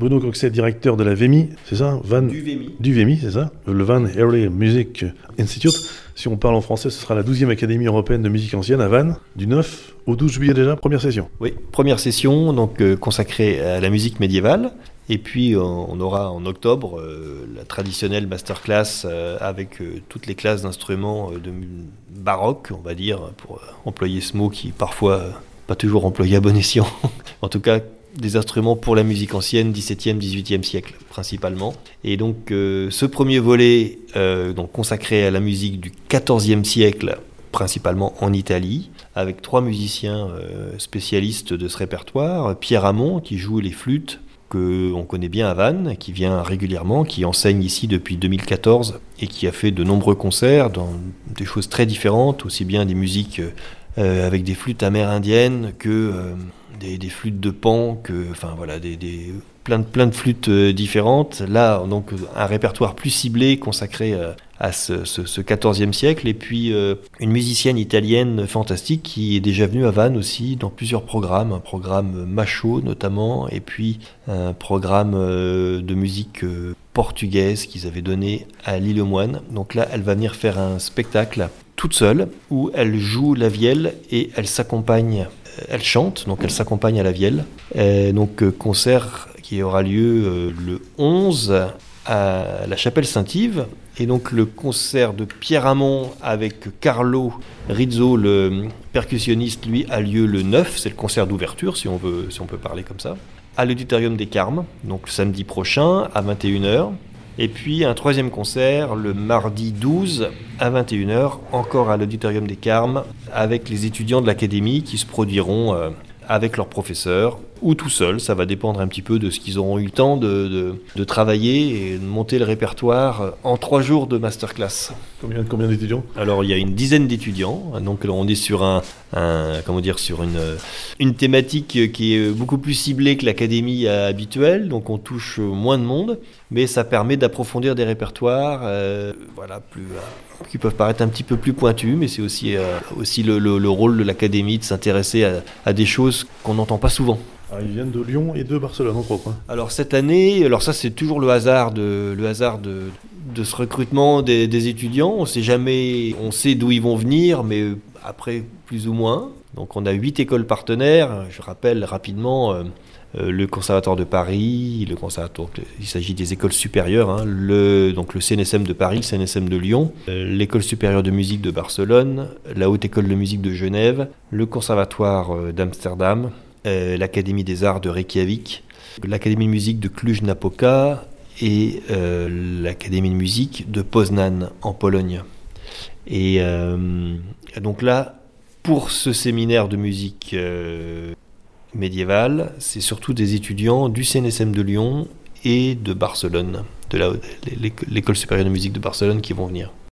Bruno Coxet, directeur de la VEMI, c'est ça Van... Du VEMI. Du VEMI, c'est ça Le Van Early Music Institute. Si on parle en français, ce sera la 12e Académie européenne de musique ancienne à Vannes, du 9 au 12 juillet déjà, première session. Oui, première session donc euh, consacrée à la musique médiévale. Et puis euh, on aura en octobre euh, la traditionnelle masterclass euh, avec euh, toutes les classes d'instruments de baroque, on va dire, pour employer ce mot qui parfois pas toujours employé à bon escient. en tout cas, des instruments pour la musique ancienne, 17e, 18e siècle principalement. Et donc euh, ce premier volet euh, donc consacré à la musique du 14e siècle principalement en Italie, avec trois musiciens euh, spécialistes de ce répertoire. Pierre Hamon, qui joue les flûtes, que on connaît bien à Vannes, qui vient régulièrement, qui enseigne ici depuis 2014 et qui a fait de nombreux concerts dans des choses très différentes, aussi bien des musiques avec des flûtes amérindiennes que des, flûtes de pan, enfin voilà, des, plein, de, flûtes euh, différentes. Là, donc un répertoire plus ciblé consacré euh, à ce, ce, ce 14e siècle. Et puis euh, une musicienne italienne fantastique qui est déjà venue à Vannes aussi dans plusieurs programmes, un programme Macho notamment, et puis un programme de musique portugaise qu'ils avaient donné à l'île aux Moines. Donc là, elle va venir faire un spectacle toute seule où elle joue la vielle et elle s'accompagne, elle chante, donc elle s'accompagne à la vielle. Euh, donc euh, concert qui aura lieu euh, le 11 à la chapelle Saint-Yves. Et donc le concert de Pierre Hamon avec Carlo Rizzo, le percussionniste, lui, a lieu le 9. C'est le concert d'ouverture, si on si on peut parler comme ça, à l'auditorium des Carmes, donc samedi prochain à 21h. Et puis un troisième concert le mardi 12 à 21h, encore à l'auditorium des Carmes, avec les étudiants de l'académie qui se produiront euh, avec leurs professeurs ou tout seuls. Ça va dépendre un petit peu de ce qu'ils auront eu le temps de travailler et de monter le répertoire euh, en trois jours de masterclass. Combien, combien d'étudiants? Alors il y a une dizaine d'étudiants, donc on est sur un, un- comment dire sur une une thématique qui est beaucoup plus ciblée que l'académie habituelle, donc on touche moins de monde, mais ça permet d'approfondir des répertoires, euh, voilà plus euh, qui peuvent paraître un petit peu plus pointus, mais c'est aussi euh, aussi le, le- le rôle de l'académie de s'intéresser à, à des choses qu'on n'entend pas souvent. Alors, Ils viennent de Lyon et de Barcelone, on croit quoi Alors cette année, alors ça c'est toujours le hasard de le hasard de, de ce recrutement des, étudiants. On sait jamais, on sait d'où ils vont venir, mais après plus ou moins. Donc on a huit écoles partenaires. Je rappelle rapidement euh, euh, le Conservatoire de Paris, le Conservatoire, il s'agit des écoles supérieures, hein, le donc le CNSM de Paris, le CNSM de Lyon, euh, l'école supérieure de musique de Barcelone, la haute école de musique de Genève, le Conservatoire d'Amsterdam, l'Académie des Arts de Reykjavik, l'Académie de musique de Cluj-Napoca et euh, l'Académie de musique de Poznan en Pologne. Et euh, donc là, pour ce séminaire de musique euh, médiévale, c'est surtout des étudiants du CNSM de Lyon et de Barcelone, de l'école supérieure de musique de Barcelone qui vont venir.